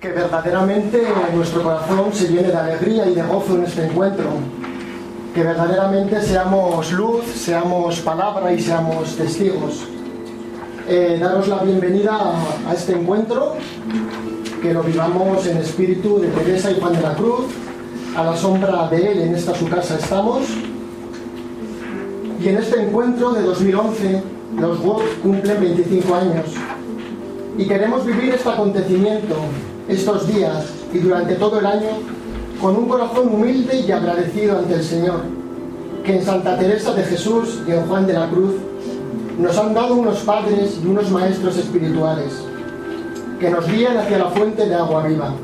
Que verdaderamente nuestro corazón se llene de alegría y de gozo en este encuentro. Que verdaderamente seamos luz, seamos palabra y seamos testigos. Eh, daros la bienvenida a, a este encuentro, que lo vivamos en espíritu de Teresa y Juan de la Cruz, a la sombra de él en esta su casa estamos. Y en este encuentro de 2011 los WOC cumplen 25 años. Y queremos vivir este acontecimiento estos días y durante todo el año con un corazón humilde y agradecido ante el Señor, que en Santa Teresa de Jesús y en Juan de la Cruz nos han dado unos padres y unos maestros espirituales que nos guían hacia la fuente de agua viva,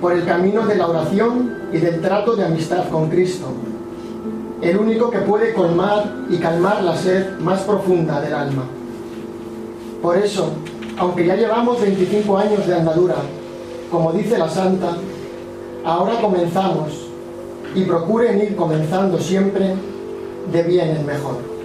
por el camino de la oración y del trato de amistad con Cristo, el único que puede colmar y calmar la sed más profunda del alma. Por eso, aunque ya llevamos 25 años de andadura, como dice la santa, ahora comenzamos y procuren ir comenzando siempre de bien en mejor.